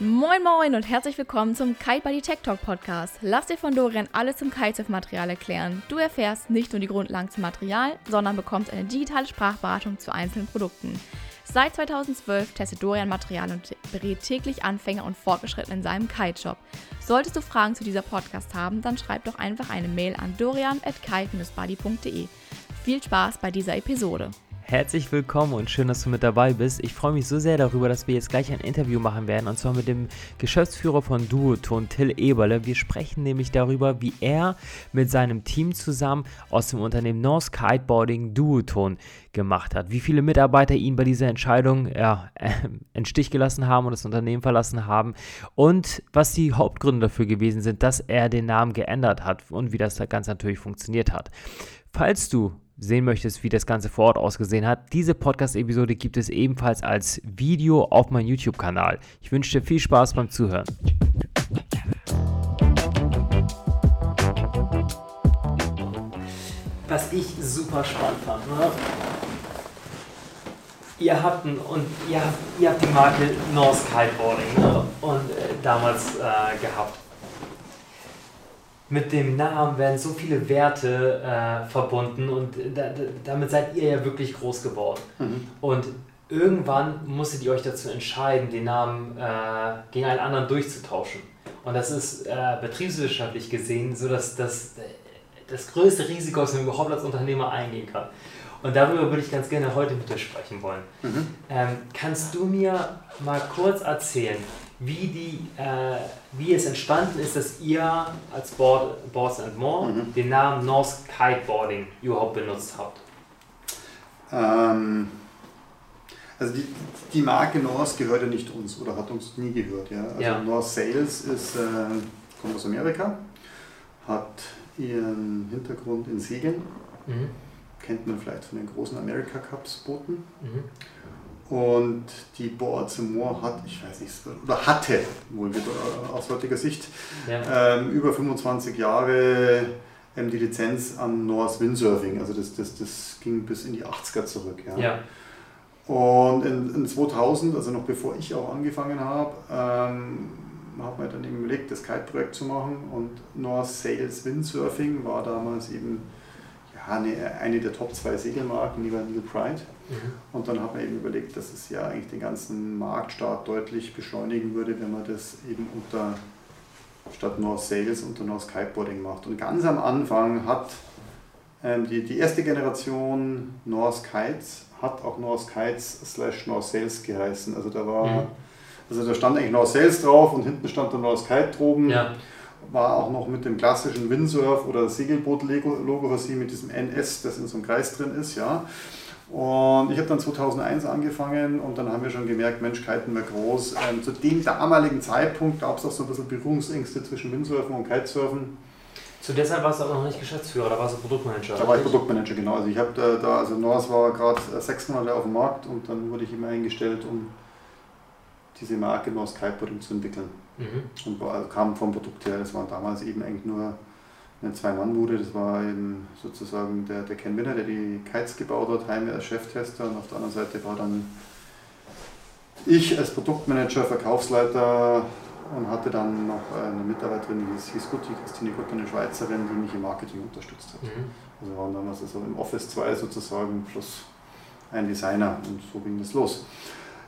Moin Moin und herzlich willkommen zum Kite Buddy Tech Talk Podcast. Lass dir von Dorian alles zum Kitesurf-Material erklären. Du erfährst nicht nur die Grundlagen zum Material, sondern bekommst eine digitale Sprachberatung zu einzelnen Produkten. Seit 2012 testet Dorian Material und berät täglich Anfänger und Fortgeschrittene in seinem Kite-Shop. Solltest du Fragen zu dieser Podcast haben, dann schreib doch einfach eine Mail an dorian.kite-buddy.de. Viel Spaß bei dieser Episode. Herzlich willkommen und schön, dass du mit dabei bist. Ich freue mich so sehr darüber, dass wir jetzt gleich ein Interview machen werden und zwar mit dem Geschäftsführer von Duoton, Till Eberle. Wir sprechen nämlich darüber, wie er mit seinem Team zusammen aus dem Unternehmen North Kiteboarding Duoton gemacht hat. Wie viele Mitarbeiter ihn bei dieser Entscheidung ja, äh, in Stich gelassen haben und das Unternehmen verlassen haben und was die Hauptgründe dafür gewesen sind, dass er den Namen geändert hat und wie das ganz natürlich funktioniert hat. Falls du sehen möchtest, wie das Ganze vor Ort ausgesehen hat, diese Podcast-Episode gibt es ebenfalls als Video auf meinem YouTube-Kanal. Ich wünsche dir viel Spaß beim Zuhören. Was ich super spannend fand, ne? ihr habt ein, und ihr habt, ihr habt die Marke North Kiteboarding ne? und äh, damals äh, gehabt mit dem Namen werden so viele Werte äh, verbunden und da, da, damit seid ihr ja wirklich groß geworden. Mhm. Und irgendwann musstet ihr euch dazu entscheiden, den Namen äh, gegen einen anderen durchzutauschen. Und das ist äh, betriebswirtschaftlich gesehen so, dass das das größte Risiko ist, wenn man überhaupt als Unternehmer eingehen kann. Und darüber würde ich ganz gerne heute mit dir sprechen wollen. Mhm. Ähm, kannst du mir mal kurz erzählen, wie, die, äh, wie es entstanden ist, dass ihr als Board, Boards and More mhm. den Namen North Kiteboarding überhaupt benutzt habt. Ähm, also die, die Marke North gehört ja nicht uns oder hat uns nie gehört. Ja? Also ja. North Sales ist, äh, kommt aus Amerika, hat ihren Hintergrund in Segeln, mhm. kennt man vielleicht von den großen America Cups Booten. Mhm und die Boards Moor hat, ich weiß nicht, oder hatte, wohl aus heutiger Sicht, ja. ähm, über 25 Jahre ähm, die Lizenz an North Windsurfing. Also das, das, das ging bis in die 80er zurück. Ja. ja. Und in, in 2000, also noch bevor ich auch angefangen habe, ähm, hat man dann eben überlegt, das Kite-Projekt zu machen. Und North Sales Windsurfing war damals eben eine, eine der Top 2 Segelmarken neben Neil Pride. Mhm. Und dann hat man eben überlegt, dass es ja eigentlich den ganzen Marktstart deutlich beschleunigen würde, wenn man das eben unter statt North Sales unter North Kiteboarding macht. Und ganz am Anfang hat ähm, die, die erste Generation North Kites hat auch North Kites slash North Sales geheißen. Also da war, mhm. also da stand eigentlich North Sales drauf und hinten stand dann North Kite droben. Ja. War auch noch mit dem klassischen Windsurf oder Segelboot-Logo versehen mit diesem NS, das in so einem Kreis drin ist, ja. Und ich habe dann 2001 angefangen und dann haben wir schon gemerkt, Mensch, Kiten wäre groß. Ähm, zu dem damaligen Zeitpunkt gab es auch so ein bisschen Berührungsängste zwischen Windsurfen und Kitesurfen. Zu der Zeit warst du aber noch nicht Geschäftsführer, da warst du Produktmanager. Da war ich Produktmanager, genau. Also ich habe da, da, also Norris war gerade sechs Monate auf dem Markt und dann wurde ich immer eingestellt, um diese Marke Norris Kiteboarding zu entwickeln. Mhm. Und war, also kam vom Produkt her, das war damals eben eigentlich nur eine Zwei-Mann-Bude. Das war eben sozusagen der, der Ken Winner, der die Kites gebaut hat, Heime als Cheftester und auf der anderen Seite war dann ich als Produktmanager, Verkaufsleiter und hatte dann noch eine Mitarbeiterin, die hieß Gutti, Christine Gutti, eine Schweizerin, die mich im Marketing unterstützt hat. Mhm. Also waren damals also im Office 2 sozusagen plus ein Designer und so ging das los.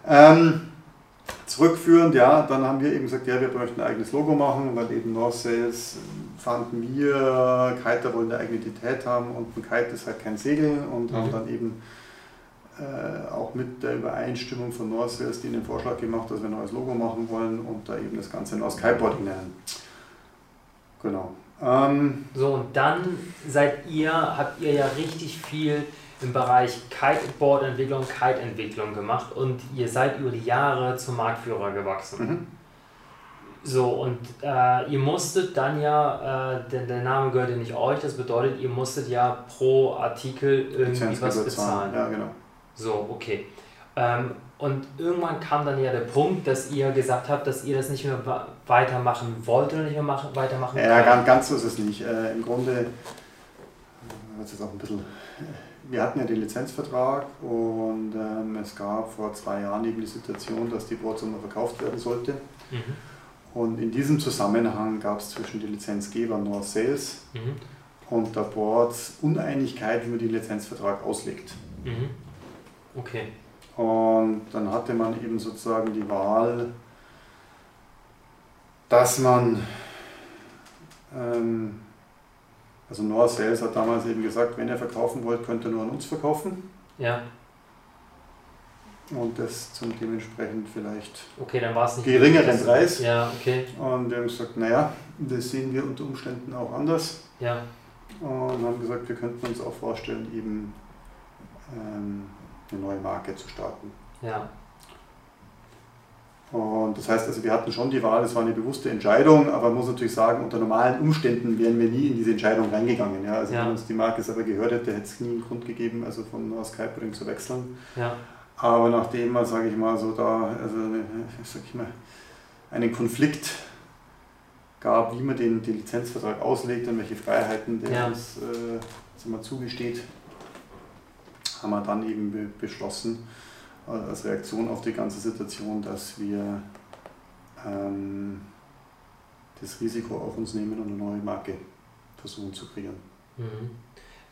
Ähm, zurückführend, ja, dann haben wir eben gesagt, ja, wir möchten ein eigenes Logo machen, weil eben North Sales fanden wir, Kiter wollen eine eigene Identität haben und ein Kite ist halt kein Segel und mhm. haben dann eben äh, auch mit der Übereinstimmung von North Sales den Vorschlag gemacht, dass wir ein neues Logo machen wollen und da eben das Ganze North Kiteboarding nennen. Genau. Ähm, so, und dann seid ihr, habt ihr ja richtig viel im Bereich Kiteboard-Entwicklung, Kite-Entwicklung gemacht und ihr seid über die Jahre zum Marktführer gewachsen. Mhm. So, und äh, ihr musstet dann ja, äh, denn der Name gehört ja nicht euch, das bedeutet, ihr musstet ja pro Artikel irgendwie was bezahlen. Ja, genau. So, okay. Ähm, und irgendwann kam dann ja der Punkt, dass ihr gesagt habt, dass ihr das nicht mehr weitermachen wollt oder nicht mehr machen, weitermachen Ja, ganz, ganz so ist es nicht. Äh, Im Grunde, das ist auch ein bisschen wir hatten ja den Lizenzvertrag und ähm, es gab vor zwei Jahren eben die Situation, dass die Boardzone verkauft werden sollte. Mhm. Und in diesem Zusammenhang gab es zwischen den Lizenzgebern North Sales mhm. und der Boards Uneinigkeit, wie man den Lizenzvertrag auslegt. Mhm. Okay. Und dann hatte man eben sozusagen die Wahl, dass man ähm, also Noah Sales hat damals eben gesagt, wenn ihr verkaufen wollt, könnt ihr nur an uns verkaufen. Ja. Und das zum dementsprechend vielleicht okay, dann war's nicht geringeren Preis. Ja, okay. Und wir haben gesagt, naja, das sehen wir unter Umständen auch anders. Ja. Und haben gesagt, wir könnten uns auch vorstellen, eben ähm, eine neue Marke zu starten. Ja. Und das heißt also, wir hatten schon die Wahl, es war eine bewusste Entscheidung, aber man muss natürlich sagen, unter normalen Umständen wären wir nie in diese Entscheidung reingegangen. Ja? Also ja. wenn uns die Marke selber gehört hätte, hätte es nie einen Grund gegeben, also von Skype zu wechseln. Ja. Aber nachdem man, sage ich mal, so da, also sag ich mal, einen Konflikt gab, wie man den, den Lizenzvertrag auslegt und welche Freiheiten der ja. uns äh, mal, zugesteht, haben wir dann eben be beschlossen, als Reaktion auf die ganze Situation, dass wir ähm, das Risiko auf uns nehmen und eine neue Marke versuchen zu kreieren. Mhm.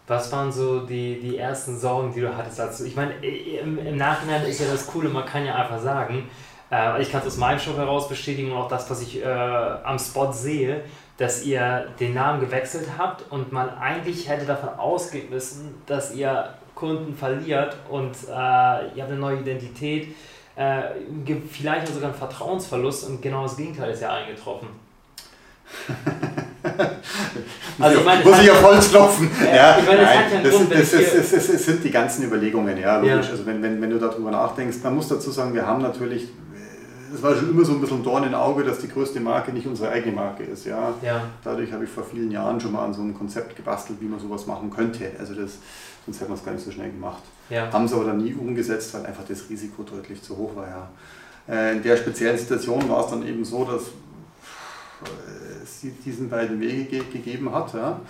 Was waren so die, die ersten Sorgen, die du hattest dazu? Ich meine, im, im Nachhinein ist ja das Coole, man kann ja einfach sagen, äh, ich kann es aus meinem Shop heraus bestätigen und auch das, was ich äh, am Spot sehe, dass ihr den Namen gewechselt habt und man eigentlich hätte davon ausgehen müssen, dass ihr Kunden verliert und äh, ihr habt eine neue Identität, äh, vielleicht sogar einen Vertrauensverlust und genau das Gegenteil ist ja eingetroffen. also ich meine, muss ich auf Holz klopfen. ja, ich meine, das, nein, das, Grund, das, das, das, das, sind die ganzen Überlegungen, ja, logisch. Ja. Also wenn, wenn, wenn du darüber nachdenkst, man muss dazu sagen, wir haben natürlich es war schon immer so ein bisschen ein Dorn im Auge, dass die größte Marke nicht unsere eigene Marke ist. Ja? ja. Dadurch habe ich vor vielen Jahren schon mal an so einem Konzept gebastelt, wie man sowas machen könnte. Also das, sonst hätte man es gar nicht so schnell gemacht. Ja. Haben es aber dann nie umgesetzt, weil einfach das Risiko deutlich zu hoch war. Ja. Äh, in der speziellen Situation war es dann eben so, dass es diesen beiden Wege gegeben hat. Ja.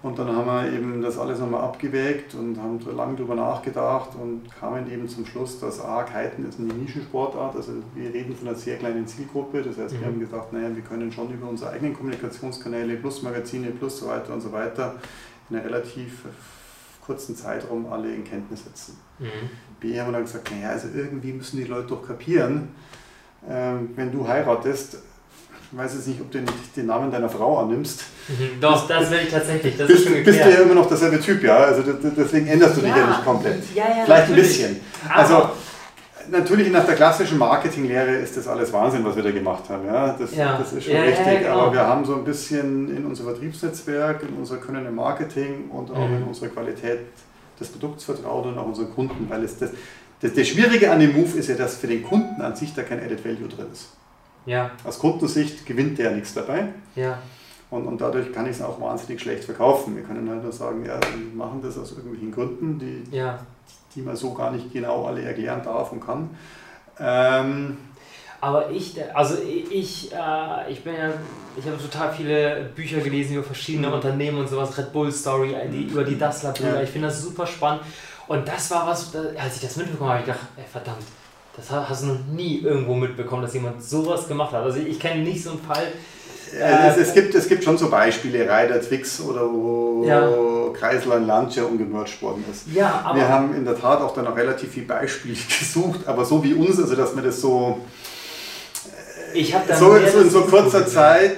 Und dann haben wir eben das alles nochmal abgewägt und haben lange darüber nachgedacht und kamen eben zum Schluss, dass A, Kiten ist eine Nischensportart, also wir reden von einer sehr kleinen Zielgruppe, das heißt, mhm. wir haben gedacht, naja, wir können schon über unsere eigenen Kommunikationskanäle, plus Magazine, plus so weiter und so weiter, in einer relativ kurzen Zeitraum alle in Kenntnis setzen. Mhm. B, haben wir dann gesagt, naja, also irgendwie müssen die Leute doch kapieren, ähm, wenn du heiratest, ich weiß jetzt nicht, ob du den Namen deiner Frau annimmst. Mhm, doch, das will ich tatsächlich. Das bist, ist bist du ja immer noch derselbe Typ, ja? Also deswegen änderst du ja. dich ja nicht komplett. Ja, ja, Vielleicht natürlich. ein bisschen. Also natürlich nach der klassischen Marketinglehre ist das alles Wahnsinn, was wir da gemacht haben. Ja? Das, ja. das ist schon ja, richtig. Genau. Aber wir haben so ein bisschen in unser Vertriebsnetzwerk, in unser Können im Marketing und auch mhm. in unsere Qualität des Produkts vertraut und auch unseren Kunden, weil es das, das, das Schwierige an dem Move ist ja, dass für den Kunden an sich da kein Added Value drin ist. Ja. Aus Kundensicht gewinnt der nichts dabei. Ja. Und, und dadurch kann ich es auch wahnsinnig schlecht verkaufen. Wir können halt nur sagen, ja, wir machen das aus irgendwelchen Gründen, die, ja. die man so gar nicht genau alle erklären darf und kann. Ähm, aber ich, also ich, äh, ich bin ja, ich habe total viele Bücher gelesen über verschiedene mhm. Unternehmen und sowas, Red Bull Story, die, über die Dassler-Brüder. Ja. Ich finde das super spannend. Und das war was, als ich das mitbekommen habe, ich gedacht, ey, verdammt, das hast du noch nie irgendwo mitbekommen, dass jemand sowas gemacht hat. Also ich kenne nicht so einen Fall. Äh, es, es, gibt, es gibt schon so Beispiele, Ryder Twix oder wo ja. Kreisler und Lancia umgemerged worden ist. Ja, aber wir haben in der Tat auch dann noch relativ viel Beispiele gesucht, aber so wie uns, also dass man das so, ich so, so in so kurzer Zeit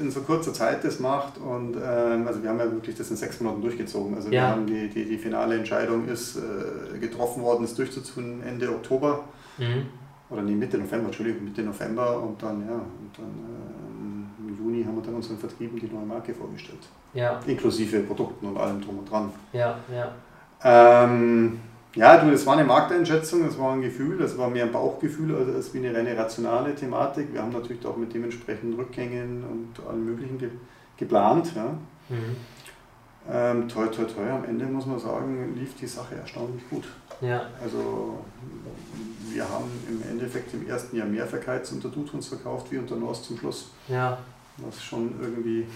in so kurzer Zeit das macht und ähm, also wir haben ja wirklich das in sechs Monaten durchgezogen. Also ja. wir haben die, die, die finale Entscheidung ist äh, getroffen worden, es durchzuziehen Ende Oktober. Mhm. Oder nee, Mitte November, Entschuldigung, Mitte November und dann, ja, und dann äh, im Juni haben wir dann unseren Vertrieben die neue Marke vorgestellt. Ja. Inklusive Produkten und allem drum und dran. Ja, ja. Ähm, ja, du, das war eine Markteinschätzung, das war ein Gefühl, das war mehr ein Bauchgefühl also als wie eine reine rationale Thematik. Wir haben natürlich auch mit dementsprechenden Rückgängen und allem Möglichen ge geplant. Ja. Mhm. Ähm, toi, toi, toi, am Ende muss man sagen, lief die Sache erstaunlich gut. Ja. Also wir haben im Endeffekt im ersten Jahr mehr Verkeits unter Dutrons verkauft wie unter Norst zum Schluss. Ja. Was schon irgendwie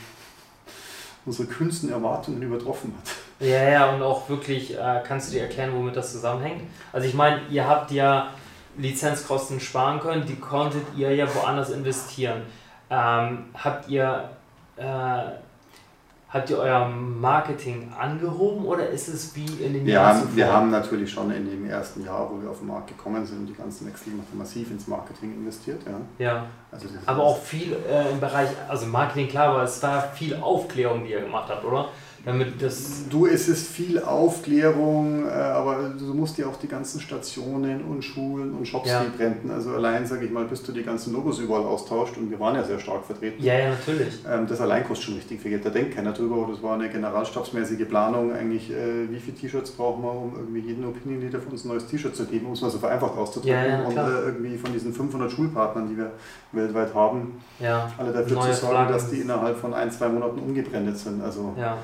unsere kühnsten Erwartungen übertroffen hat. Ja, ja, und auch wirklich, äh, kannst du dir erklären, womit das zusammenhängt? Also ich meine, ihr habt ja Lizenzkosten sparen können, die konntet ihr ja woanders investieren. Ähm, habt ihr äh, Habt ihr euer Marketing angehoben oder ist es wie in den wir Jahren haben, Wir haben natürlich schon in dem ersten Jahr, wo wir auf den Markt gekommen sind, die ganzen Wechsel massiv ins Marketing investiert. Ja, ja. Also aber auch viel äh, im Bereich, also Marketing klar, aber es war viel Aufklärung, die ihr gemacht habt, oder? Damit das du, es ist viel Aufklärung, äh, aber du musst ja auch die ganzen Stationen und Schulen und Shops ja. rebranden. Also allein, sage ich mal, bis du die ganzen Logos überall austauscht und wir waren ja sehr stark vertreten. Ja, ja, natürlich. Ähm, das allein kostet schon richtig viel Geld. Da denkt keiner drüber. Das war eine generalstabsmäßige Planung eigentlich, äh, wie viele T-Shirts brauchen wir, um irgendwie jeden Opinion Leader von uns ein neues T-Shirt zu geben, um es mal so vereinfacht auszudrücken. Ja, ja, und äh, irgendwie von diesen 500 Schulpartnern, die wir weltweit haben, alle dafür zu sorgen, Fragen. dass die innerhalb von ein, zwei Monaten umgebrandet sind. Also, ja.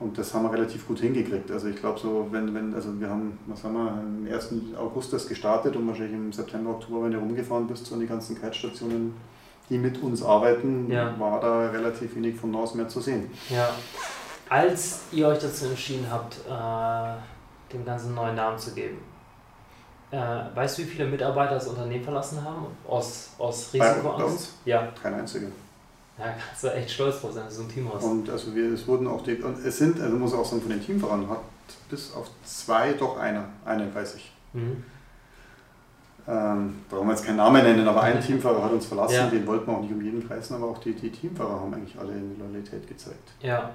Und das haben wir relativ gut hingekriegt. Also ich glaube so, wenn, wenn, also wir haben, was haben wir, am 1. August das gestartet und wahrscheinlich im September, Oktober, wenn du rumgefahren bist, so an die ganzen Kite-Stationen, die mit uns arbeiten, ja. war da relativ wenig von NOS mehr zu sehen. Ja. Als ihr euch dazu entschieden habt, äh, dem ganzen neuen Namen zu geben, äh, weißt du, wie viele Mitarbeiter das Unternehmen verlassen haben? Aus, aus Risikoangst? Ja. Kein einziger. Ja, kannst du echt stolz drauf sein, dass du so ein Team hast. Und also wir, es wurden auch die, und es sind, also muss auch sagen, von den Teamfahrern hat bis auf zwei doch einer, einen weiß ich. Mhm. Ähm, brauchen wir jetzt keinen Namen nennen, aber ein Teamfahrer hat uns verlassen, ja. den wollten wir auch nicht um jeden Preis, aber auch die, die Teamfahrer haben eigentlich alle eine Loyalität gezeigt. Ja.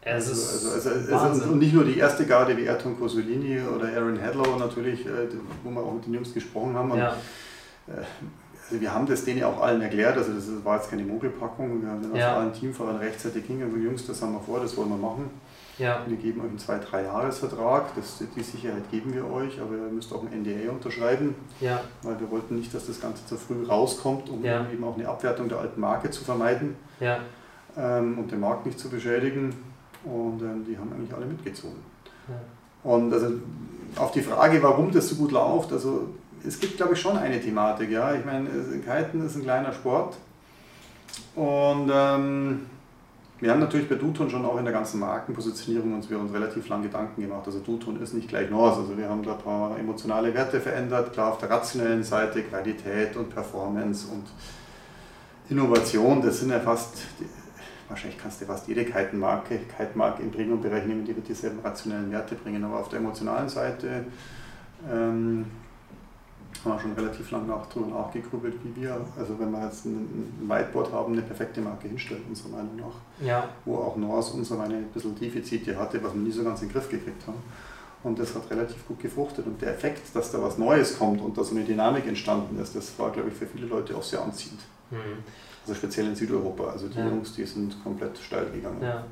Es also, also, also, also und nicht nur die erste Garde wie Ayrton Cosolini oder Aaron Hadlow natürlich, äh, wo wir auch mit den Jungs gesprochen haben. Und, ja. äh, also wir haben das denen auch allen erklärt, also das war jetzt keine Mogelpackung, wir haben dann ja. allen Teamfahrern rechtzeitig hingegangen, Jungs, das haben wir vor, das wollen wir machen. Ja. Wir geben euch einen 2-3-Jahres-Vertrag, die Sicherheit geben wir euch, aber ihr müsst auch ein NDA unterschreiben, ja. weil wir wollten nicht, dass das Ganze zu früh rauskommt, um ja. eben auch eine Abwertung der alten Marke zu vermeiden ja. ähm, und den Markt nicht zu beschädigen. Und ähm, die haben eigentlich alle mitgezogen. Und also auf die Frage, warum das so gut läuft, also es gibt, glaube ich, schon eine Thematik. Ja? Ich meine, Kiten ist ein kleiner Sport. Und ähm, wir haben natürlich bei Duton schon auch in der ganzen Markenpositionierung uns, wir uns relativ lange Gedanken gemacht. Also Duton ist nicht gleich Norse. Also wir haben da ein paar emotionale Werte verändert, klar auf der rationellen Seite, Qualität und Performance und Innovation, das sind ja fast, wahrscheinlich kannst du fast jede Kitenmarke, Kitemarke im Premium-Bereich nehmen, die wird dieselben rationellen Werte bringen. Aber auf der emotionalen Seite ähm, haben wir schon relativ lange nach, drüber nachgegrübelt, wie wir, also wenn wir jetzt ein, Whiteboard haben, eine perfekte Marke hinstellen, unserer Meinung nach. Ja. Wo auch und so eine ein bisschen Defizite hatte, was wir nie so ganz in den Griff gekriegt haben. Und das hat relativ gut gefruchtet. Und der Effekt, dass da was Neues kommt und da so eine Dynamik entstanden ist, das war, glaube ich, für viele Leute auch sehr anziehend. Mhm. Also speziell in Südeuropa. Also die ja. Jungs, die sind komplett steil gegangen. Ja.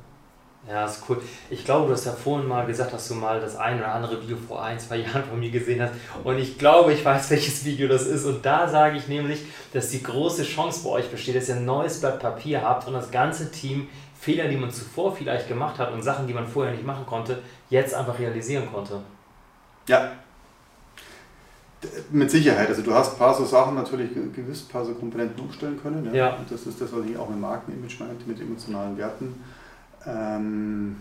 Ja, ist cool. Ich glaube, du hast ja vorhin mal gesagt, dass du mal das ein oder andere Video vor ein, zwei Jahren von mir gesehen hast. Und ich glaube, ich weiß, welches Video das ist. Und da sage ich nämlich, dass die große Chance bei euch besteht, dass ihr ein neues Blatt Papier habt und das ganze Team Fehler, die man zuvor vielleicht gemacht hat und Sachen, die man vorher nicht machen konnte, jetzt einfach realisieren konnte. Ja. Mit Sicherheit. Also du hast ein paar so Sachen natürlich gewiss, ein paar so Komponenten umstellen können. Ja. ja. Und das ist das, was ich auch mit Markenimage meinte, mit emotionalen Werten ähm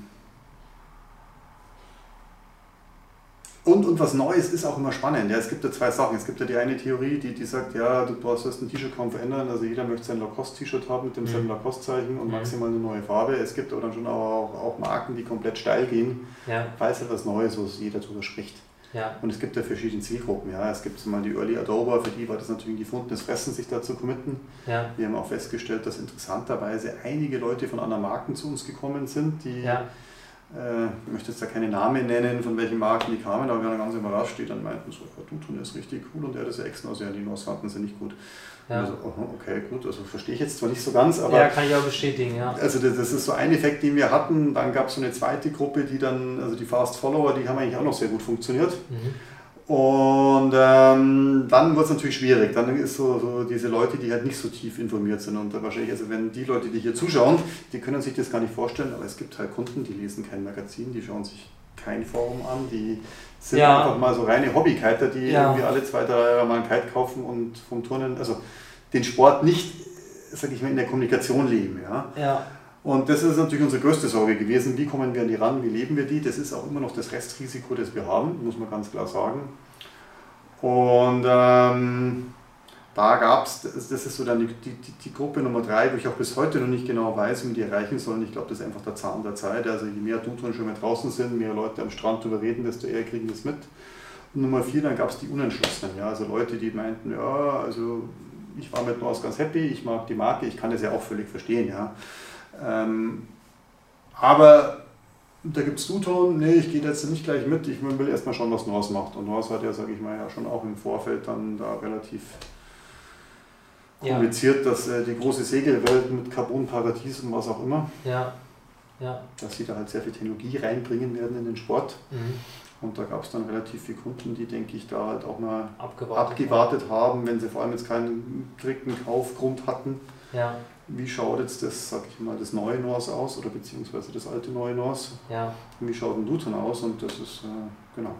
und, und was Neues ist auch immer spannend. Ja, es gibt ja zwei Sachen. Es gibt ja die eine Theorie, die, die sagt, ja, du brauchst ein T-Shirt kaum verändern. Also jeder möchte sein Lacoste-T-Shirt haben mit demselben mhm. Lacoste-Zeichen und mhm. maximal eine neue Farbe. Es gibt aber dann schon auch, auch Marken, die komplett steil gehen, ja. weil es etwas Neues, wo jeder drüber spricht. Ja. Und es gibt ja verschiedene Zielgruppen. Ja. Es gibt mal die Early Adober, für die war das natürlich ein gefundenes Fressen, sich da zu committen. Ja. Wir haben auch festgestellt, dass interessanterweise einige Leute von anderen Marken zu uns gekommen sind, die, ja. Äh, ich möchte jetzt da keine Namen nennen, von welchen Marken die kamen, aber wir waren ganz überrascht, die dann meinten, so, ja, Dutton ist richtig cool und der ist ja Exen, also ja, die Nos fanden sie nicht gut. Ja. Also, okay, gut, also verstehe ich jetzt zwar nicht so ganz, aber. Ja, kann ich auch bestätigen, ja. Also, das, das ist so ein Effekt, den wir hatten. Dann gab es so eine zweite Gruppe, die dann, also die Fast Follower, die haben eigentlich auch noch sehr gut funktioniert. Mhm. Und ähm, dann wird es natürlich schwierig. Dann ist so, so, diese Leute, die halt nicht so tief informiert sind. Und wahrscheinlich, also wenn die Leute, die hier zuschauen, die können sich das gar nicht vorstellen, aber es gibt halt Kunden, die lesen kein Magazin, die schauen sich kein Forum an, die sind ja. einfach mal so reine Hobbykiter, die ja. irgendwie alle zwei, drei Jahre mal ein Kite kaufen und vom Turnen, also den Sport nicht, sag ich mal, in der Kommunikation leben. Ja? ja. Und das ist natürlich unsere größte Sorge gewesen. Wie kommen wir an die ran? Wie leben wir die? Das ist auch immer noch das Restrisiko, das wir haben, muss man ganz klar sagen. Und ähm, da gab es, das ist so dann die, die, die, Gruppe Nummer drei, wo ich auch bis heute noch nicht genau weiß, wie wir die erreichen sollen. Ich glaube, das ist einfach der Zahn der Zeit. Also je mehr Duton schon mehr draußen sind, mehr Leute am Strand darüber reden, desto eher kriegen das mit. Und Nummer vier, dann gab es die Unentschlossenen. Ja? Also Leute, die meinten, ja, also ich war mit Norse ganz happy, ich mag die Marke, ich kann das ja auch völlig verstehen. Ja? Ähm, aber da gibt es Duton, nee, ich gehe jetzt nicht gleich mit, ich will erstmal schauen, was Norse macht. Und Norse hat ja, sage ich mal, ja schon auch im Vorfeld dann da relativ kommuniziert, ja. dass äh, die große Segelwelt mit Carbon-Paradies und was auch immer, ja. Ja. dass sie da halt sehr viel Technologie reinbringen werden in den Sport. Mhm. Und da gab es dann relativ viele Kunden, die, denke ich, da halt auch mal abgewartet, abgewartet haben, wenn sie vor allem jetzt keinen direkten Kaufgrund hatten. Ja. Wie schaut jetzt das, sag ich mal, das neue NORS aus oder beziehungsweise das alte neue NORS? Ja. Wie schaut ein Duton aus? Und das ist, äh, genau.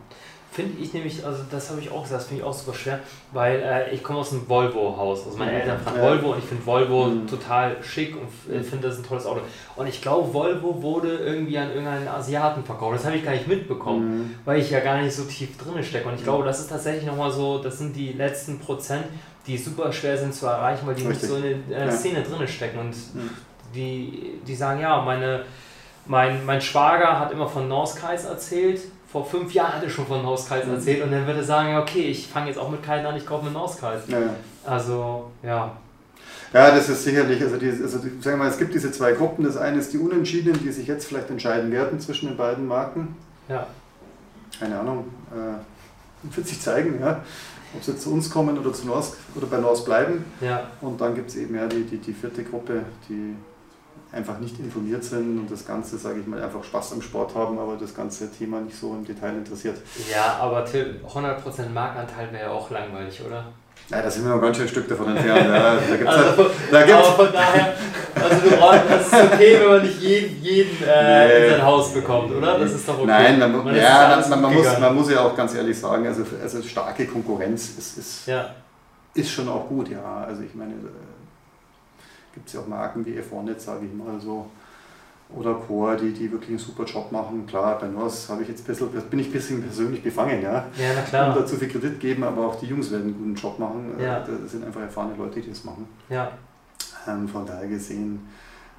Finde ich nämlich, also das habe ich auch gesagt, das finde ich auch super schwer, weil äh, ich komme aus einem Volvo-Haus. Also meine Eltern fahren ja. Volvo und ich finde Volvo mhm. total schick und äh, finde das ein tolles Auto. Und ich glaube, Volvo wurde irgendwie an irgendeinen Asiaten verkauft. Das habe ich gar nicht mitbekommen, mhm. weil ich ja gar nicht so tief drin stecke. Und ich glaube, das ist tatsächlich nochmal so, das sind die letzten Prozent, die super schwer sind zu erreichen, weil die Richtig. nicht so in der äh. Szene drin stecken. Und mhm. die, die sagen, ja, meine, mein, mein Schwager hat immer von Norskreis erzählt vor fünf Jahren hat er schon von Hauskreisen mhm. erzählt und dann würde er sagen, okay, ich fange jetzt auch mit Kalten an, ich kaufe mir einen Hauskreis. Ja. Also, ja. Ja, das ist sicherlich, also, die, also sagen wir mal, es gibt diese zwei Gruppen. Das eine ist die Unentschiedenen, die sich jetzt vielleicht entscheiden werden zwischen den beiden Marken. Ja. Keine Ahnung, äh, wird sich zeigen, ja. Ob sie zu uns kommen oder zu Norsk oder bei Norsk bleiben. Ja. Und dann gibt es eben ja die, die, die vierte Gruppe, die einfach nicht informiert sind und das Ganze, sage ich mal, einfach Spaß am Sport haben, aber das ganze Thema nicht so im Detail interessiert. Ja, aber Till, 100% Marktanteil wäre ja auch langweilig, oder? Ja, da sind wir noch ganz schön ein Stück davon entfernt. Ja, da gibt's also, halt, da gibt's aber von daher, also du brauchst, das ist okay, wenn man nicht jeden, jeden äh, nee. in sein Haus bekommt, oder? Das ist doch okay. Nein, man, man ja, man, man muss, man muss ja auch ganz ehrlich sagen, also, also starke Konkurrenz ist, ist, ja. ist schon auch gut, ja. Also ich meine, gibt es ja auch Marken wie F1 sage ich mal so, oder Core, die, die wirklich einen super Job machen. Klar, bei habe ich jetzt bisschen, bin ich ein bisschen persönlich befangen, ja. Ja, na klar. Und dazu viel Kredit geben, aber auch die Jungs werden einen guten Job machen. Ja. Das sind einfach erfahrene Leute, die das machen. Ja. Ähm, von daher gesehen,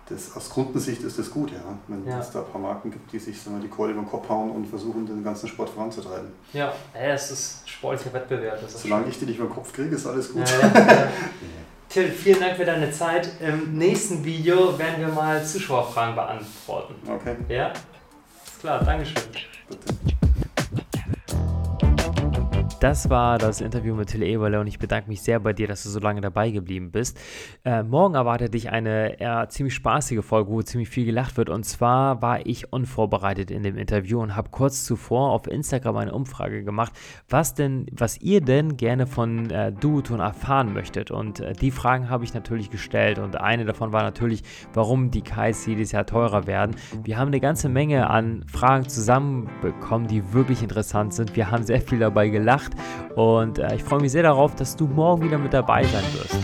das, aus Kundensicht ist das gut, ja. Wenn ja. es da ein paar Marken gibt, die sich wir, die Kohle über den Kopf hauen und versuchen, den ganzen Sport voranzutreiben. Ja, es ist sportlicher Wettbewerb. Solange ich die nicht über den Kopf kriege, ist alles gut. Ja, ja, Till, vielen Dank für deine Zeit. Im nächsten Video werden wir mal Zuschauerfragen beantworten. Okay. Ja? Ist klar, Dankeschön. Bitte. Das war das Interview mit Till Eberle und ich bedanke mich sehr bei dir, dass du so lange dabei geblieben bist. Äh, morgen erwartet dich eine eher ziemlich spaßige Folge, wo ziemlich viel gelacht wird. Und zwar war ich unvorbereitet in dem Interview und habe kurz zuvor auf Instagram eine Umfrage gemacht, was denn, was ihr denn gerne von äh, Duoton erfahren möchtet. Und äh, die Fragen habe ich natürlich gestellt und eine davon war natürlich, warum die Kais jedes Jahr teurer werden. Wir haben eine ganze Menge an Fragen zusammenbekommen, die wirklich interessant sind. Wir haben sehr viel dabei gelacht und äh, ich freue mich sehr darauf, dass du morgen wieder mit dabei sein wirst.